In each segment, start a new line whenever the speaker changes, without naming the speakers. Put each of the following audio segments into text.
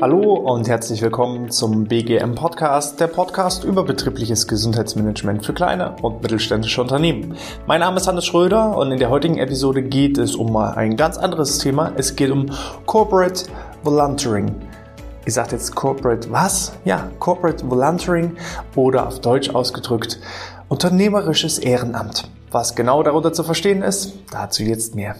Hallo und herzlich willkommen zum BGM Podcast, der Podcast über betriebliches Gesundheitsmanagement für kleine und mittelständische Unternehmen. Mein Name ist Hannes Schröder und in der heutigen Episode geht es um ein ganz anderes Thema. Es geht um Corporate Volunteering. Ich sage jetzt Corporate was? Ja, Corporate Volunteering oder auf Deutsch ausgedrückt unternehmerisches Ehrenamt. Was genau darunter zu verstehen ist, dazu jetzt mehr.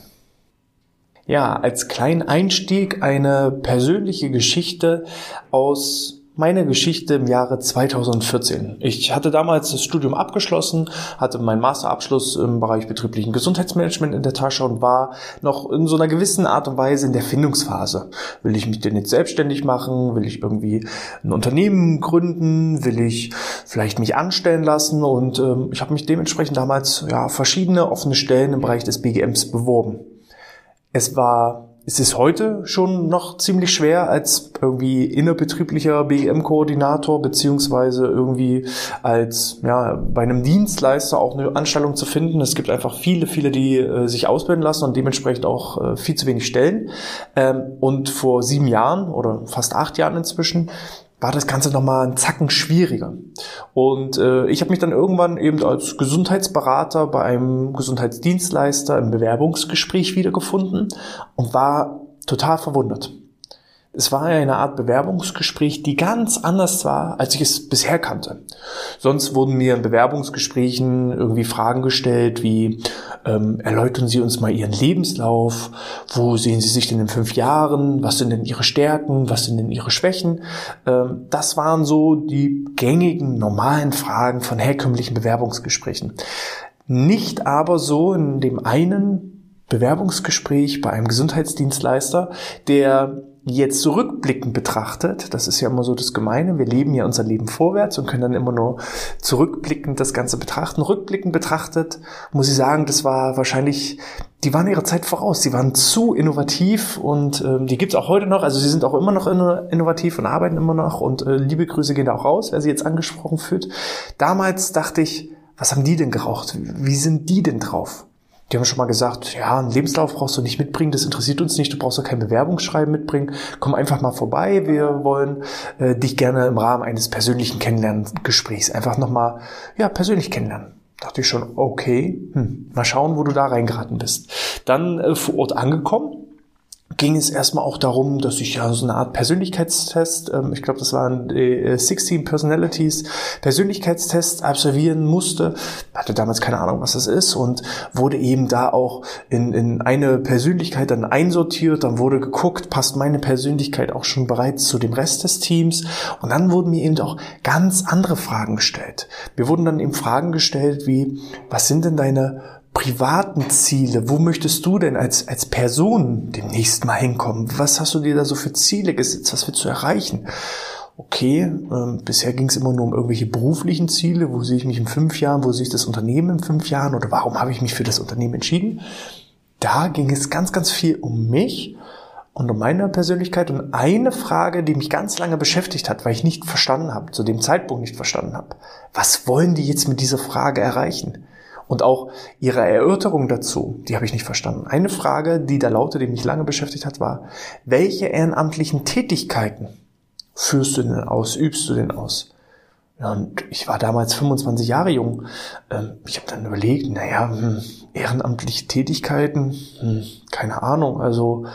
Ja, als kleinen Einstieg eine persönliche Geschichte aus meiner Geschichte im Jahre 2014. Ich hatte damals das Studium abgeschlossen, hatte meinen Masterabschluss im Bereich betrieblichen Gesundheitsmanagement in der Tasche und war noch in so einer gewissen Art und Weise in der Findungsphase. Will ich mich denn jetzt selbstständig machen? Will ich irgendwie ein Unternehmen gründen? Will ich vielleicht mich anstellen lassen? Und ähm, ich habe mich dementsprechend damals ja verschiedene offene Stellen im Bereich des BGMs beworben. Es war, es ist heute schon noch ziemlich schwer als irgendwie innerbetrieblicher BEM-Koordinator beziehungsweise irgendwie als ja bei einem Dienstleister auch eine Anstellung zu finden. Es gibt einfach viele, viele, die äh, sich ausbilden lassen und dementsprechend auch äh, viel zu wenig Stellen. Ähm, und vor sieben Jahren oder fast acht Jahren inzwischen war das Ganze nochmal einen Zacken schwieriger. Und äh, ich habe mich dann irgendwann eben als Gesundheitsberater bei einem Gesundheitsdienstleister im Bewerbungsgespräch wiedergefunden und war total verwundert. Es war eine Art Bewerbungsgespräch, die ganz anders war, als ich es bisher kannte. Sonst wurden mir in Bewerbungsgesprächen irgendwie Fragen gestellt wie, ähm, erläutern Sie uns mal Ihren Lebenslauf, wo sehen Sie sich denn in fünf Jahren, was sind denn Ihre Stärken, was sind denn Ihre Schwächen. Ähm, das waren so die gängigen, normalen Fragen von herkömmlichen Bewerbungsgesprächen. Nicht aber so in dem einen Bewerbungsgespräch bei einem Gesundheitsdienstleister, der jetzt zurückblickend betrachtet, das ist ja immer so das Gemeine, wir leben ja unser Leben vorwärts und können dann immer nur zurückblickend das Ganze betrachten. Rückblickend betrachtet muss ich sagen, das war wahrscheinlich, die waren ihrer Zeit voraus, die waren zu innovativ und ähm, die gibt's auch heute noch, also sie sind auch immer noch innovativ und arbeiten immer noch und äh, liebe Grüße gehen da auch raus, wer sie jetzt angesprochen fühlt. Damals dachte ich, was haben die denn geraucht? Wie sind die denn drauf? Die haben schon mal gesagt, ja, einen Lebenslauf brauchst du nicht mitbringen, das interessiert uns nicht, du brauchst auch kein Bewerbungsschreiben mitbringen. Komm einfach mal vorbei, wir wollen äh, dich gerne im Rahmen eines persönlichen Kennenlerngesprächs einfach nochmal, ja, persönlich kennenlernen. Dachte ich schon, okay, hm, mal schauen, wo du da reingeraten bist. Dann äh, vor Ort angekommen, ging es erstmal auch darum, dass ich ja so eine Art Persönlichkeitstest, ähm, ich glaube, das waren äh, 16 Personalities, Persönlichkeitstest absolvieren musste. Hatte damals keine Ahnung, was das ist und wurde eben da auch in, in eine Persönlichkeit dann einsortiert. Dann wurde geguckt, passt meine Persönlichkeit auch schon bereits zu dem Rest des Teams. Und dann wurden mir eben auch ganz andere Fragen gestellt. Mir wurden dann eben Fragen gestellt wie, was sind denn deine privaten Ziele? Wo möchtest du denn als, als Person demnächst mal hinkommen? Was hast du dir da so für Ziele gesetzt? Was willst du erreichen? Okay, ähm, bisher ging es immer nur um irgendwelche beruflichen Ziele. Wo sehe ich mich in fünf Jahren? Wo sehe ich das Unternehmen in fünf Jahren? Oder warum habe ich mich für das Unternehmen entschieden? Da ging es ganz, ganz viel um mich und um meine Persönlichkeit und eine Frage, die mich ganz lange beschäftigt hat, weil ich nicht verstanden habe, zu dem Zeitpunkt nicht verstanden habe. Was wollen die jetzt mit dieser Frage erreichen? Und auch ihre Erörterung dazu, die habe ich nicht verstanden. Eine Frage, die da lautete, die mich lange beschäftigt hat, war, welche ehrenamtlichen Tätigkeiten führst du denn aus, übst du denn aus? Ja, und ich war damals 25 Jahre jung. Ähm, ich habe dann überlegt, naja, hm, ehrenamtliche Tätigkeiten, hm, keine Ahnung, also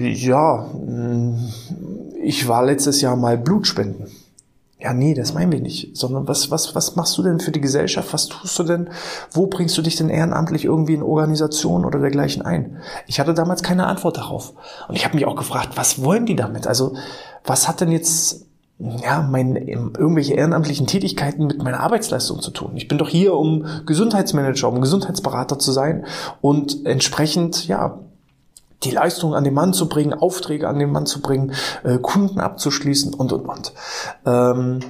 ja, hm, ich war letztes Jahr mal Blutspenden. Ja, nee, das meinen wir nicht. Sondern was, was, was machst du denn für die Gesellschaft? Was tust du denn? Wo bringst du dich denn ehrenamtlich irgendwie in Organisationen oder dergleichen ein? Ich hatte damals keine Antwort darauf. Und ich habe mich auch gefragt, was wollen die damit? Also, was hat denn jetzt ja, mein, irgendwelche ehrenamtlichen Tätigkeiten mit meiner Arbeitsleistung zu tun. Ich bin doch hier, um Gesundheitsmanager, um Gesundheitsberater zu sein und entsprechend, ja, die Leistung an den Mann zu bringen, Aufträge an den Mann zu bringen, äh, Kunden abzuschließen und, und, und. Ähm,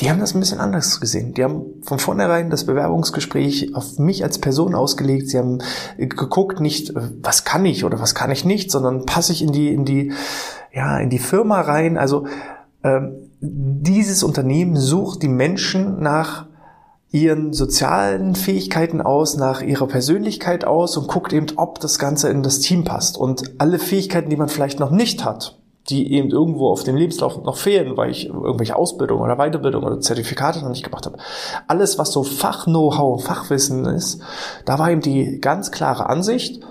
die haben das ein bisschen anders gesehen. Die haben von vornherein das Bewerbungsgespräch auf mich als Person ausgelegt. Sie haben geguckt, nicht, äh, was kann ich oder was kann ich nicht, sondern passe ich in die, in die, ja, in die Firma rein. Also ähm, dieses Unternehmen sucht die Menschen nach ihren sozialen Fähigkeiten aus, nach ihrer Persönlichkeit aus und guckt eben, ob das Ganze in das Team passt. Und alle Fähigkeiten, die man vielleicht noch nicht hat, die eben irgendwo auf dem Lebenslauf noch fehlen, weil ich irgendwelche Ausbildung oder Weiterbildung oder Zertifikate noch nicht gemacht habe. Alles, was so Fach-Know-how, Fachwissen ist, da war eben die ganz klare Ansicht,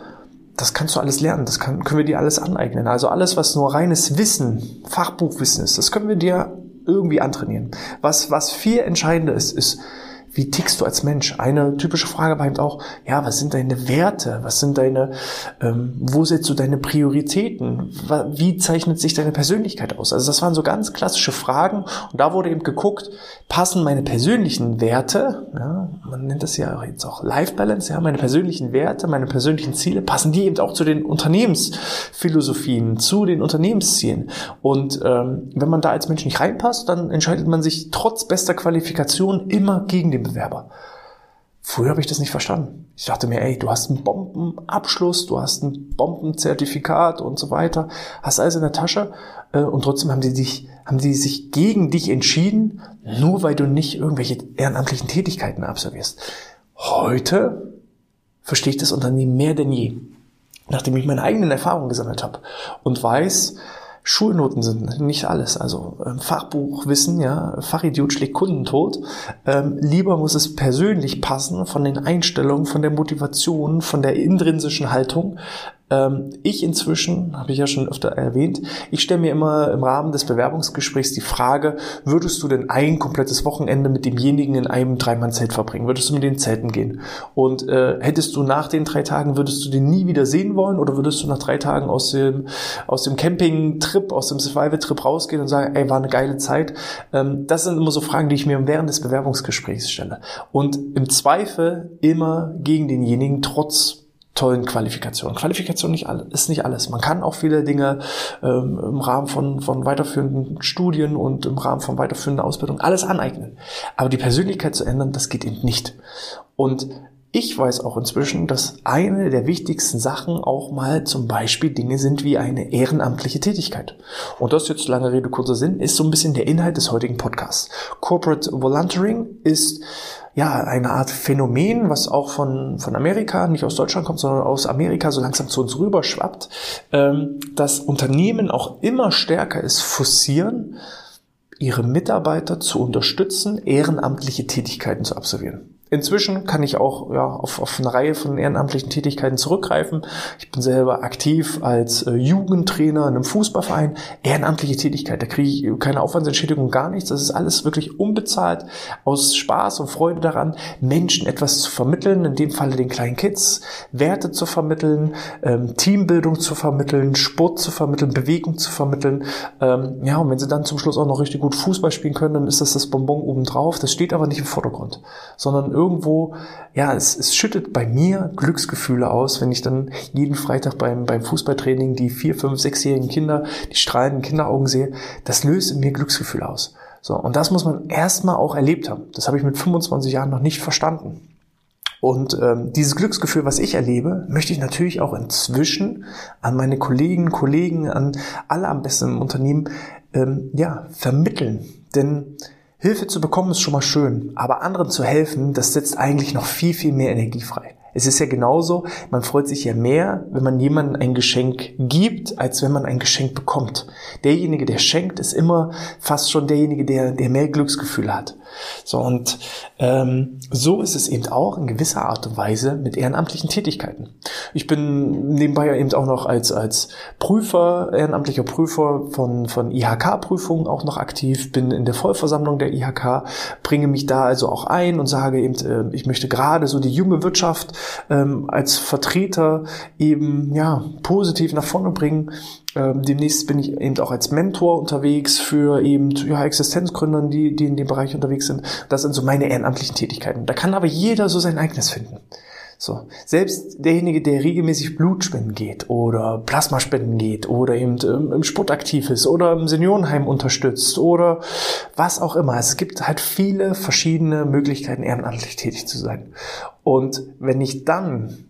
das kannst du alles lernen, das kann, können wir dir alles aneignen. Also alles, was nur reines Wissen, Fachbuchwissen ist, das können wir dir irgendwie antrainieren. Was, was viel entscheidender ist, ist, wie tickst du als Mensch? Eine typische Frage war eben auch, ja, was sind deine Werte? Was sind deine, ähm, wo setzt du deine Prioritäten? Wie zeichnet sich deine Persönlichkeit aus? Also das waren so ganz klassische Fragen und da wurde eben geguckt, passen meine persönlichen Werte, ja, man nennt das ja jetzt auch Life Balance, ja, meine persönlichen Werte, meine persönlichen Ziele, passen die eben auch zu den Unternehmensphilosophien, zu den Unternehmenszielen. Und ähm, wenn man da als Mensch nicht reinpasst, dann entscheidet man sich trotz bester Qualifikation immer gegen den Bewerber. Früher habe ich das nicht verstanden. Ich dachte mir, ey, du hast einen Bombenabschluss, du hast ein Bombenzertifikat und so weiter, hast alles in der Tasche äh, und trotzdem haben die sich, haben die sich gegen dich entschieden, nur weil du nicht irgendwelche ehrenamtlichen Tätigkeiten absolvierst. Heute verstehe ich das Unternehmen mehr denn je, nachdem ich meine eigenen Erfahrungen gesammelt habe und weiß, Schulnoten sind nicht alles. Also ähm, Fachbuchwissen, ja, Fachidiot schlägt Kundentod. Ähm, lieber muss es persönlich passen von den Einstellungen, von der Motivation, von der intrinsischen Haltung. Ähm, ich inzwischen, habe ich ja schon öfter erwähnt, ich stelle mir immer im Rahmen des Bewerbungsgesprächs die Frage, würdest du denn ein komplettes Wochenende mit demjenigen in einem Dreimann-Zelt verbringen? Würdest du mit den Zelten gehen? Und äh, hättest du nach den drei Tagen, würdest du den nie wieder sehen wollen oder würdest du nach drei Tagen aus dem, aus dem Camping-Trip, aus dem Survival-Trip rausgehen und sagen, ey, war eine geile Zeit? Ähm, das sind immer so Fragen, die ich mir während des Bewerbungsgesprächs stelle. Und im Zweifel immer gegen denjenigen trotz tollen Qualifikation. Qualifikation nicht alle, ist nicht alles. Man kann auch viele Dinge ähm, im Rahmen von, von weiterführenden Studien und im Rahmen von weiterführender Ausbildung alles aneignen. Aber die Persönlichkeit zu ändern, das geht eben nicht. Und ich weiß auch inzwischen, dass eine der wichtigsten Sachen auch mal zum Beispiel Dinge sind wie eine ehrenamtliche Tätigkeit. Und das jetzt lange Rede, kurzer Sinn, ist so ein bisschen der Inhalt des heutigen Podcasts. Corporate Volunteering ist ja, eine Art Phänomen, was auch von, von Amerika, nicht aus Deutschland kommt, sondern aus Amerika so langsam zu uns rüber schwappt, ähm, dass Unternehmen auch immer stärker es forcieren, ihre Mitarbeiter zu unterstützen, ehrenamtliche Tätigkeiten zu absolvieren. Inzwischen kann ich auch ja, auf, auf eine Reihe von ehrenamtlichen Tätigkeiten zurückgreifen. Ich bin selber aktiv als äh, Jugendtrainer in einem Fußballverein. Ehrenamtliche Tätigkeit, da kriege ich keine Aufwandsentschädigung, gar nichts. Das ist alles wirklich unbezahlt, aus Spaß und Freude daran, Menschen etwas zu vermitteln, in dem Falle den kleinen Kids, Werte zu vermitteln, ähm, Teambildung zu vermitteln, Sport zu vermitteln, Bewegung zu vermitteln. Ähm, ja, und wenn sie dann zum Schluss auch noch richtig gut Fußball spielen können, dann ist das das Bonbon obendrauf. Das steht aber nicht im Vordergrund, sondern irgendwo, ja, es, es schüttet bei mir Glücksgefühle aus, wenn ich dann jeden Freitag beim, beim Fußballtraining die vier, fünf, sechsjährigen Kinder, die strahlenden Kinderaugen sehe. Das löst in mir Glücksgefühle aus. So, und das muss man erstmal auch erlebt haben. Das habe ich mit 25 Jahren noch nicht verstanden. Und ähm, dieses Glücksgefühl, was ich erlebe, möchte ich natürlich auch inzwischen an meine Kolleginnen, Kollegen, an alle am besten im Unternehmen ähm, ja, vermitteln. Denn Hilfe zu bekommen ist schon mal schön, aber anderen zu helfen, das setzt eigentlich noch viel, viel mehr Energie frei. Es ist ja genauso, man freut sich ja mehr, wenn man jemandem ein Geschenk gibt, als wenn man ein Geschenk bekommt. Derjenige, der schenkt, ist immer fast schon derjenige, der, der mehr Glücksgefühle hat. So, und ähm, so ist es eben auch in gewisser Art und Weise mit ehrenamtlichen Tätigkeiten. Ich bin nebenbei ja eben auch noch als, als Prüfer, ehrenamtlicher Prüfer von, von IHK-Prüfungen auch noch aktiv, bin in der Vollversammlung der IHK, bringe mich da also auch ein und sage eben, äh, ich möchte gerade so die junge Wirtschaft ähm, als Vertreter eben ja positiv nach vorne bringen demnächst bin ich eben auch als Mentor unterwegs für eben ja, Existenzgründern, die, die in dem Bereich unterwegs sind. Das sind so meine ehrenamtlichen Tätigkeiten. Da kann aber jeder so sein eigenes finden. So. Selbst derjenige, der regelmäßig Blutspenden geht oder Plasmaspenden geht oder eben ähm, im Sport aktiv ist oder im Seniorenheim unterstützt oder was auch immer. Es gibt halt viele verschiedene Möglichkeiten, ehrenamtlich tätig zu sein. Und wenn ich dann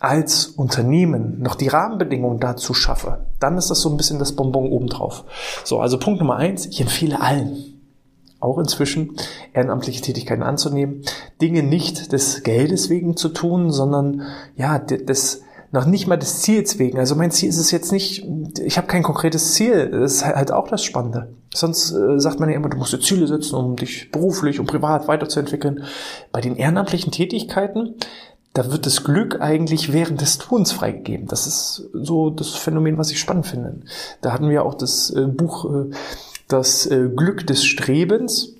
als Unternehmen noch die Rahmenbedingungen dazu schaffe, dann ist das so ein bisschen das Bonbon obendrauf. So, also Punkt Nummer eins, ich empfehle allen, auch inzwischen, ehrenamtliche Tätigkeiten anzunehmen, Dinge nicht des Geldes wegen zu tun, sondern ja, des noch nicht mal des Ziels wegen. Also mein Ziel ist es jetzt nicht, ich habe kein konkretes Ziel. Das ist halt auch das Spannende. Sonst äh, sagt man ja immer, du musst dir Ziele setzen, um dich beruflich und privat weiterzuentwickeln. Bei den ehrenamtlichen Tätigkeiten, da wird das Glück eigentlich während des Tuns freigegeben. Das ist so das Phänomen, was ich spannend finde. Da hatten wir auch das äh, Buch äh, Das äh, Glück des Strebens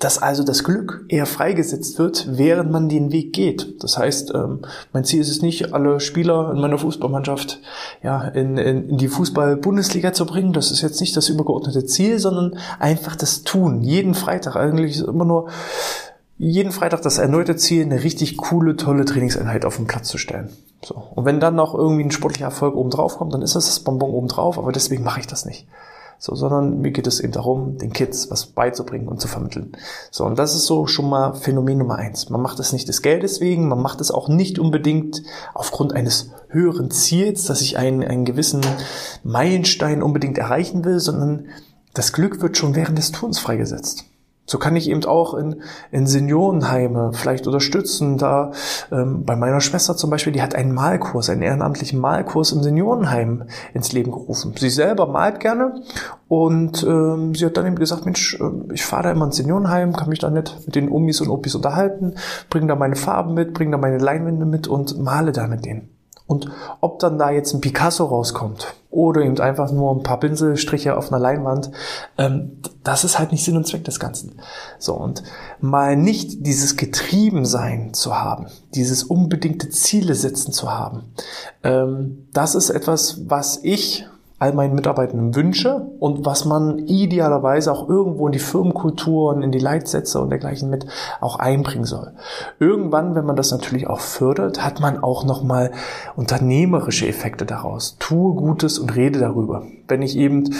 dass also das Glück eher freigesetzt wird, während man den Weg geht. Das heißt, ähm, mein Ziel ist es nicht, alle Spieler in meiner Fußballmannschaft ja, in, die Fußball-Bundesliga zu bringen. Das ist jetzt nicht das übergeordnete Ziel, sondern einfach das Tun. Jeden Freitag eigentlich immer nur jeden Freitag das erneute Ziel, eine richtig coole, tolle Trainingseinheit auf den Platz zu stellen. So. Und wenn dann noch irgendwie ein sportlicher Erfolg oben drauf kommt, dann ist das das Bonbon oben drauf, aber deswegen mache ich das nicht. So, sondern mir geht es eben darum, den Kids was beizubringen und zu vermitteln. So, und das ist so schon mal Phänomen Nummer eins. Man macht es nicht des Geldes wegen, man macht es auch nicht unbedingt aufgrund eines höheren Ziels, dass ich einen, einen gewissen Meilenstein unbedingt erreichen will, sondern das Glück wird schon während des Tuns freigesetzt. So kann ich eben auch in, in Seniorenheime vielleicht unterstützen. Da ähm, bei meiner Schwester zum Beispiel, die hat einen Malkurs, einen ehrenamtlichen Malkurs im Seniorenheim ins Leben gerufen. Sie selber malt gerne und ähm, sie hat dann eben gesagt, Mensch, äh, ich fahre da immer ins Seniorenheim, kann mich da nicht mit den Omis und Opis unterhalten, bringe da meine Farben mit, bringe da meine Leinwände mit und male da mit denen. Und ob dann da jetzt ein Picasso rauskommt oder eben einfach nur ein paar Pinselstriche auf einer Leinwand, ähm, das ist halt nicht Sinn und Zweck des Ganzen. So, und mal nicht dieses Getriebensein zu haben, dieses unbedingte Ziele setzen zu haben, ähm, das ist etwas, was ich all meinen Mitarbeitenden wünsche und was man idealerweise auch irgendwo in die Firmenkultur und in die Leitsätze und dergleichen mit auch einbringen soll. Irgendwann, wenn man das natürlich auch fördert, hat man auch nochmal unternehmerische Effekte daraus. Tue Gutes und rede darüber. Wenn ich eben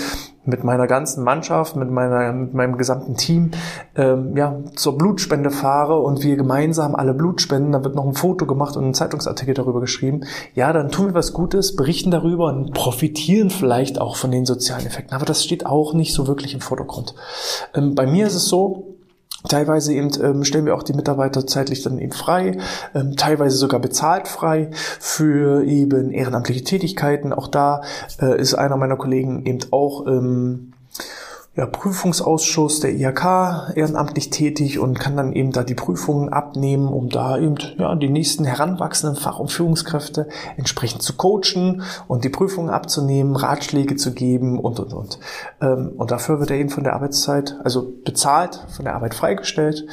mit meiner ganzen Mannschaft, mit, meiner, mit meinem gesamten Team ähm, ja, zur Blutspende fahre und wir gemeinsam alle Blut spenden, da wird noch ein Foto gemacht und ein Zeitungsartikel darüber geschrieben, ja, dann tun wir was Gutes, berichten darüber und profitieren vielleicht auch von den sozialen Effekten. Aber das steht auch nicht so wirklich im Vordergrund. Ähm, bei mir ist es so, Teilweise eben ähm, stellen wir auch die Mitarbeiter zeitlich dann eben frei, ähm, teilweise sogar bezahlt frei für eben ehrenamtliche Tätigkeiten. Auch da äh, ist einer meiner Kollegen eben auch ähm, ja, Prüfungsausschuss der IHK ehrenamtlich tätig und kann dann eben da die Prüfungen abnehmen, um da eben ja, die nächsten heranwachsenden Fach- und Führungskräfte entsprechend zu coachen und die Prüfungen abzunehmen, Ratschläge zu geben und, und, und. Ähm, und dafür wird er eben von der Arbeitszeit, also bezahlt, von der Arbeit freigestellt.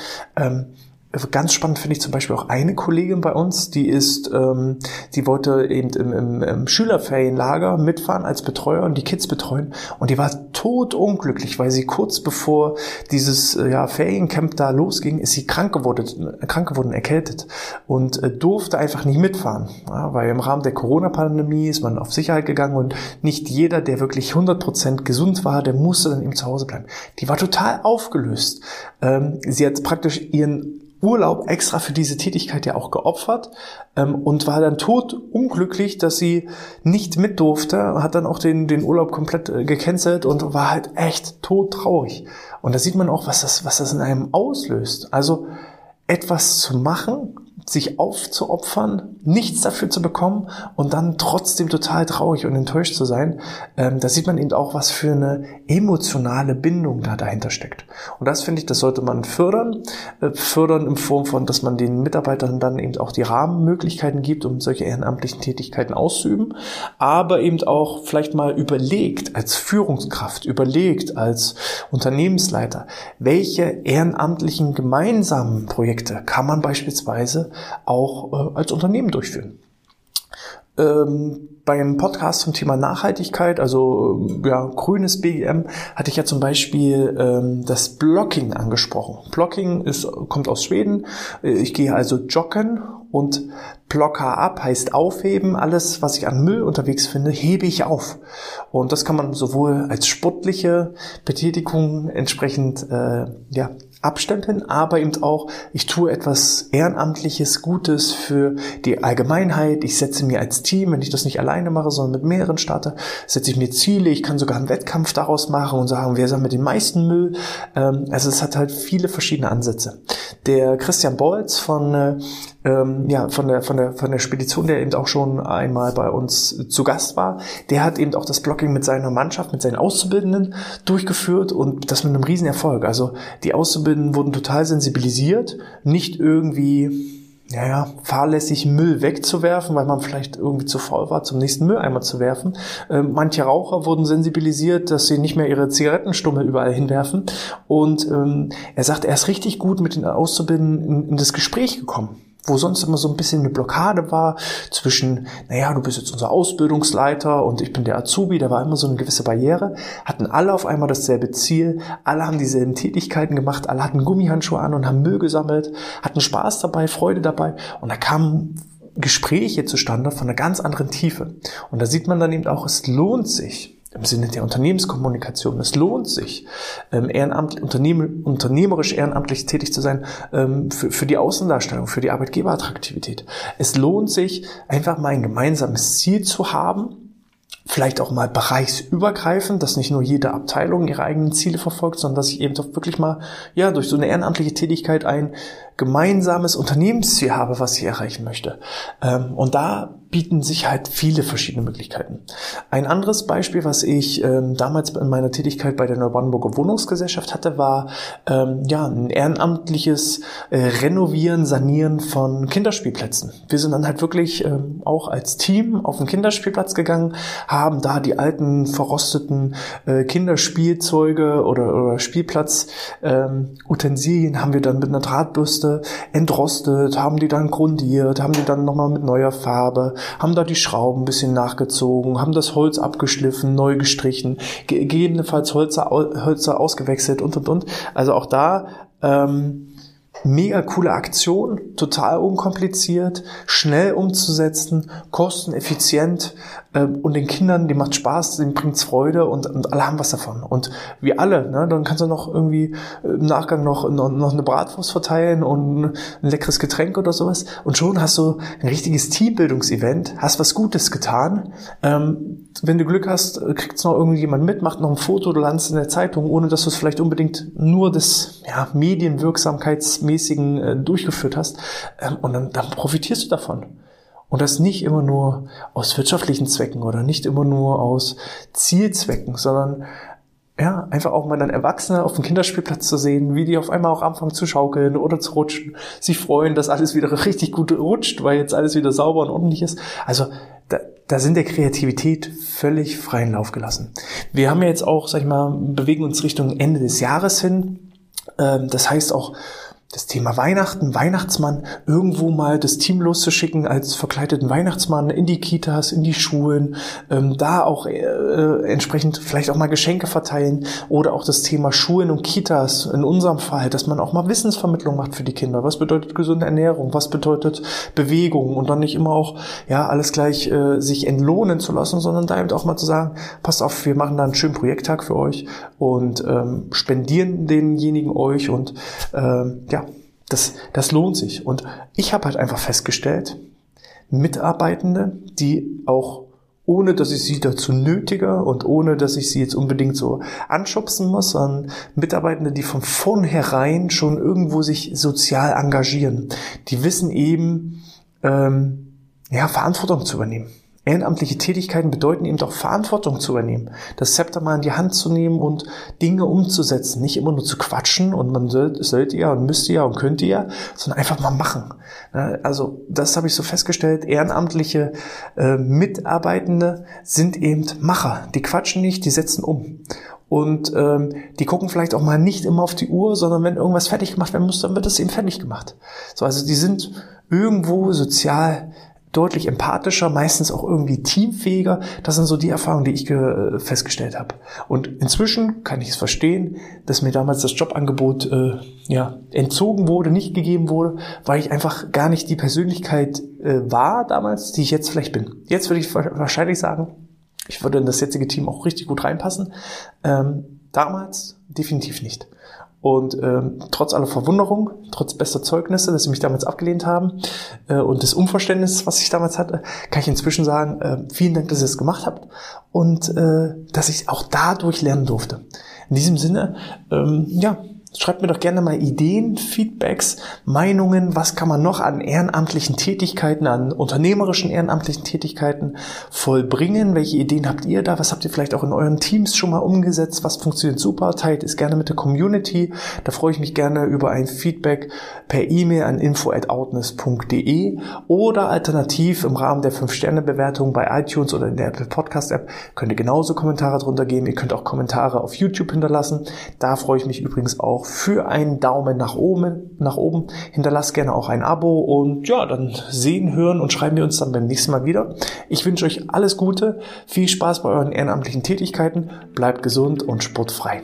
Ähm, Ganz spannend finde ich zum Beispiel auch eine Kollegin bei uns, die ist, ähm, die wollte eben im, im, im Schülerferienlager mitfahren als Betreuer und die Kids betreuen und die war totunglücklich, weil sie kurz bevor dieses äh, ja, Feriencamp da losging, ist sie krank geworden, krank geworden, erkältet und äh, durfte einfach nicht mitfahren, ja, weil im Rahmen der Corona-Pandemie ist man auf Sicherheit gegangen und nicht jeder, der wirklich 100% gesund war, der musste dann eben zu Hause bleiben. Die war total aufgelöst. Ähm, sie hat praktisch ihren Urlaub extra für diese Tätigkeit ja auch geopfert ähm, und war dann tot unglücklich, dass sie nicht mit durfte, hat dann auch den, den Urlaub komplett äh, gecancelt und war halt echt tot traurig. Und da sieht man auch, was das, was das in einem auslöst. Also etwas zu machen, sich aufzuopfern, nichts dafür zu bekommen und dann trotzdem total traurig und enttäuscht zu sein, ähm, da sieht man eben auch, was für eine emotionale Bindung da dahinter steckt. Und das finde ich, das sollte man fördern. Äh, fördern in Form von, dass man den Mitarbeitern dann eben auch die Rahmenmöglichkeiten gibt, um solche ehrenamtlichen Tätigkeiten auszuüben, aber eben auch vielleicht mal überlegt als Führungskraft, überlegt als Unternehmensleiter, welche ehrenamtlichen gemeinsamen Projekte kann man beispielsweise auch äh, als Unternehmen durchführen. Ähm, beim Podcast zum Thema Nachhaltigkeit, also äh, ja, grünes BGM, hatte ich ja zum Beispiel ähm, das Blocking angesprochen. Blocking ist, kommt aus Schweden. Äh, ich gehe also joggen und Blocker ab heißt aufheben. Alles, was ich an Müll unterwegs finde, hebe ich auf. Und das kann man sowohl als sportliche Betätigung entsprechend äh, ja, abstempeln, aber eben auch, ich tue etwas Ehrenamtliches, Gutes für die Allgemeinheit. Ich setze mir als Team, wenn ich das nicht alleine mache, sondern mit mehreren starte, setze ich mir Ziele. Ich kann sogar einen Wettkampf daraus machen und sagen, wer sammelt den meisten Müll. Ähm, also es hat halt viele verschiedene Ansätze. Der Christian Bolz von äh, ähm, ja, von der, von der, von der Spedition, der eben auch schon einmal bei uns zu Gast war, der hat eben auch das Blocking mit seiner Mannschaft, mit seinen Auszubildenden durchgeführt und das mit einem riesen Erfolg. Also die Auszubildenden wurden total sensibilisiert, nicht irgendwie ja, ja, fahrlässig Müll wegzuwerfen, weil man vielleicht irgendwie zu faul war, zum nächsten Mülleimer zu werfen. Ähm, manche Raucher wurden sensibilisiert, dass sie nicht mehr ihre Zigarettenstummel überall hinwerfen. Und ähm, er sagt, er ist richtig gut mit den Auszubildenden in, in das Gespräch gekommen wo sonst immer so ein bisschen eine Blockade war zwischen, naja, du bist jetzt unser Ausbildungsleiter und ich bin der Azubi, da war immer so eine gewisse Barriere, hatten alle auf einmal dasselbe Ziel, alle haben dieselben Tätigkeiten gemacht, alle hatten Gummihandschuhe an und haben Müll gesammelt, hatten Spaß dabei, Freude dabei und da kamen Gespräche zustande von einer ganz anderen Tiefe. Und da sieht man dann eben auch, es lohnt sich, im Sinne der Unternehmenskommunikation. Es lohnt sich, ähm, ehrenamt, unternehm, unternehmerisch ehrenamtlich tätig zu sein ähm, für, für die Außendarstellung, für die Arbeitgeberattraktivität. Es lohnt sich, einfach mal ein gemeinsames Ziel zu haben, vielleicht auch mal bereichsübergreifend, dass nicht nur jede Abteilung ihre eigenen Ziele verfolgt, sondern dass ich eben doch wirklich mal ja durch so eine ehrenamtliche Tätigkeit ein gemeinsames Unternehmensziel habe, was ich erreichen möchte. Ähm, und da bieten sich halt viele verschiedene Möglichkeiten. Ein anderes Beispiel, was ich ähm, damals in meiner Tätigkeit bei der Neubrandenburger Wohnungsgesellschaft hatte, war ähm, ja ein ehrenamtliches äh, Renovieren, Sanieren von Kinderspielplätzen. Wir sind dann halt wirklich auch als Team auf den Kinderspielplatz gegangen, haben da die alten verrosteten äh, Kinderspielzeuge oder, oder Spielplatzutensilien ähm, haben wir dann mit einer Drahtbürste entrostet, haben die dann grundiert, haben die dann nochmal mit neuer Farbe haben da die Schrauben ein bisschen nachgezogen, haben das Holz abgeschliffen, neu gestrichen, gegebenenfalls Holzer, Hölzer ausgewechselt und und und. Also auch da ähm, mega coole Aktion, total unkompliziert, schnell umzusetzen, kosteneffizient und den Kindern, die macht Spaß, denen bringt's Freude und, und alle haben was davon. Und wir alle, ne, dann kannst du noch irgendwie äh, im Nachgang noch, noch, noch eine Bratwurst verteilen und ein leckeres Getränk oder sowas und schon hast du ein richtiges Teambildungsevent, hast was Gutes getan. Ähm, wenn du Glück hast, kriegt's noch irgendjemand mit, macht noch ein Foto, du landest in der Zeitung, ohne dass du es vielleicht unbedingt nur des ja, Medienwirksamkeitsmäßigen äh, durchgeführt hast. Ähm, und dann, dann profitierst du davon. Und das nicht immer nur aus wirtschaftlichen Zwecken oder nicht immer nur aus Zielzwecken, sondern ja, einfach auch mal dann Erwachsene auf dem Kinderspielplatz zu sehen, wie die auf einmal auch anfangen zu schaukeln oder zu rutschen, sich freuen, dass alles wieder richtig gut rutscht, weil jetzt alles wieder sauber und ordentlich ist. Also da, da sind der Kreativität völlig freien Lauf gelassen. Wir haben ja jetzt auch, sag ich mal, bewegen uns Richtung Ende des Jahres hin. Ähm, das heißt auch, das Thema Weihnachten, Weihnachtsmann, irgendwo mal das Team loszuschicken als verkleideten Weihnachtsmann in die Kitas, in die Schulen, ähm, da auch äh, entsprechend vielleicht auch mal Geschenke verteilen oder auch das Thema Schulen und Kitas in unserem Fall, dass man auch mal Wissensvermittlung macht für die Kinder. Was bedeutet gesunde Ernährung? Was bedeutet Bewegung? Und dann nicht immer auch, ja, alles gleich äh, sich entlohnen zu lassen, sondern da eben auch mal zu sagen, passt auf, wir machen da einen schönen Projekttag für euch und ähm, spendieren denjenigen euch und ähm, ja, das, das lohnt sich. Und ich habe halt einfach festgestellt, Mitarbeitende, die auch ohne dass ich sie dazu nötige und ohne dass ich sie jetzt unbedingt so anschubsen muss, sondern Mitarbeitende, die von vornherein schon irgendwo sich sozial engagieren. Die wissen eben, ähm, ja, Verantwortung zu übernehmen. Ehrenamtliche Tätigkeiten bedeuten eben doch Verantwortung zu übernehmen, das Zepter mal in die Hand zu nehmen und Dinge umzusetzen, nicht immer nur zu quatschen und man sollte ja und müsste ja und könnte ja, sondern einfach mal machen. Also das habe ich so festgestellt, ehrenamtliche äh, Mitarbeitende sind eben Macher, die quatschen nicht, die setzen um. Und ähm, die gucken vielleicht auch mal nicht immer auf die Uhr, sondern wenn irgendwas fertig gemacht werden muss, dann wird das eben fertig gemacht. So, also die sind irgendwo sozial deutlich empathischer, meistens auch irgendwie teamfähiger. Das sind so die Erfahrungen, die ich äh, festgestellt habe. Und inzwischen kann ich es verstehen, dass mir damals das Jobangebot äh, ja entzogen wurde, nicht gegeben wurde, weil ich einfach gar nicht die Persönlichkeit äh, war damals, die ich jetzt vielleicht bin. Jetzt würde ich wahrscheinlich sagen, ich würde in das jetzige Team auch richtig gut reinpassen. Ähm, damals definitiv nicht. Und ähm, trotz aller Verwunderung, trotz bester Zeugnisse, dass sie mich damals abgelehnt haben äh, und des Unverständnisses, was ich damals hatte, kann ich inzwischen sagen, äh, vielen Dank, dass ihr das gemacht habt und äh, dass ich auch dadurch lernen durfte. In diesem Sinne, ähm, ja, Schreibt mir doch gerne mal Ideen, Feedbacks, Meinungen, was kann man noch an ehrenamtlichen Tätigkeiten, an unternehmerischen ehrenamtlichen Tätigkeiten vollbringen? Welche Ideen habt ihr da? Was habt ihr vielleicht auch in euren Teams schon mal umgesetzt? Was funktioniert super? Teilt es gerne mit der Community. Da freue ich mich gerne über ein Feedback per E-Mail an info@outness.de oder alternativ im Rahmen der 5-Sterne-Bewertung bei iTunes oder in der Apple Podcast App könnt ihr genauso Kommentare drunter geben. Ihr könnt auch Kommentare auf YouTube hinterlassen. Da freue ich mich übrigens auch auch für einen Daumen nach oben, nach oben. Hinterlasst gerne auch ein Abo und ja, dann sehen, hören und schreiben wir uns dann beim nächsten Mal wieder. Ich wünsche euch alles Gute, viel Spaß bei euren ehrenamtlichen Tätigkeiten, bleibt gesund und sportfrei.